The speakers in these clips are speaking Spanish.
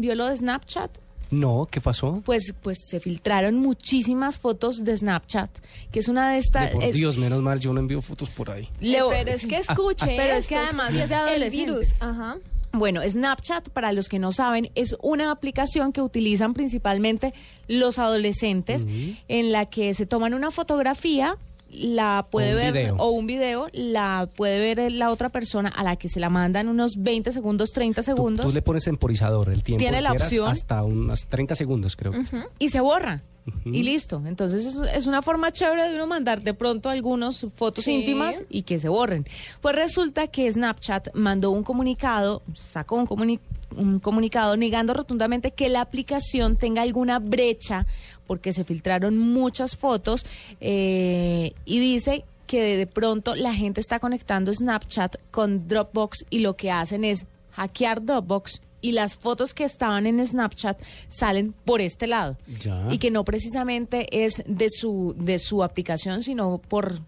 ¿Vio lo de Snapchat? No, ¿qué pasó? Pues, pues se filtraron muchísimas fotos de Snapchat, que es una de estas... De por es- Dios, menos mal, yo no envío fotos por ahí. Leo- pero es que escuche, pero es que además sí es de el virus. Ajá. Bueno, Snapchat, para los que no saben, es una aplicación que utilizan principalmente los adolescentes, en la que se toman una fotografía, la puede un ver, video. o un video, la puede ver la otra persona a la que se la mandan unos 20 segundos, 30 Tú, segundos. tú le pones temporizador el tiempo. Tiene la opción. Hasta unos 30 segundos, creo. que y se borra. Y listo. Entonces es, es una forma chévere de uno mandar de pronto algunas fotos Sí. íntimas y que se borren. Pues resulta que Snapchat mandó un comunicado, sacó un, comuni- un comunicado negando rotundamente que la aplicación tenga alguna brecha porque se filtraron muchas fotos eh, y dice que de pronto la gente está conectando Snapchat con Dropbox y lo que hacen es hackear Dropbox y las fotos que estaban en Snapchat salen por este lado Ya. y que no precisamente es de su de su aplicación sino por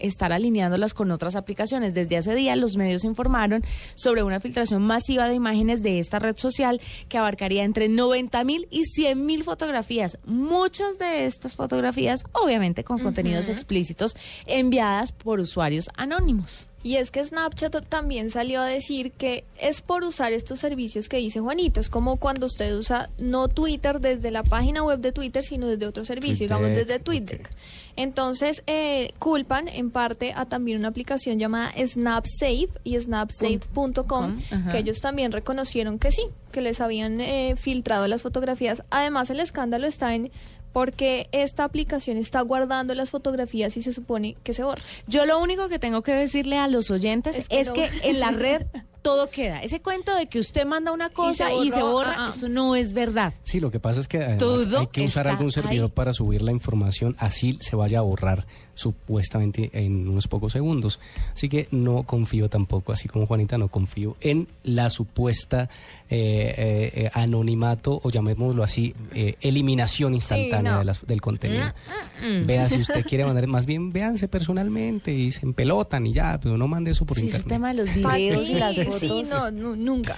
estar alineándolas con otras aplicaciones. Desde hace días los medios informaron sobre una filtración masiva de imágenes de esta red social que abarcaría entre 90 mil y 100 mil fotografías. Muchas de estas fotografías, obviamente con contenidos explícitos, enviadas por usuarios anónimos. Y es que Snapchat también salió a decir que es por usar estos servicios que dice Juanito. Es como cuando usted usa no Twitter desde la página web de Twitter, sino desde otro servicio, digamos desde Twitter. Entonces, eh, culpan en parte a también una aplicación llamada SnapSafe y snapsafe.com, que ellos también reconocieron que sí, que les habían eh, filtrado las fotografías. Además, el escándalo está en porque esta aplicación está guardando las fotografías y se supone que se borra. Yo lo único que tengo que decirle a los oyentes es Es que, en la red todo queda. Ese cuento de que usted manda una cosa y se, borró, borra, ah, ah. eso no es verdad. Sí, lo que pasa es que además Todo hay que usar algún servidor ahí. para subir la información, así se vaya a borrar supuestamente en unos pocos segundos. Así que no confío tampoco, así como Juanita, no confío en la supuesta eh, eh, eh, anonimato o llamémoslo así, eh, eliminación instantánea no. de las- del contenido. Vea si usted quiere mandar, más bien véanse personalmente y se empelotan y ya, pero no mande eso por Sí, internet. tema de los ¿Pa' videos y las fotos. Sí, no, nu- nunca.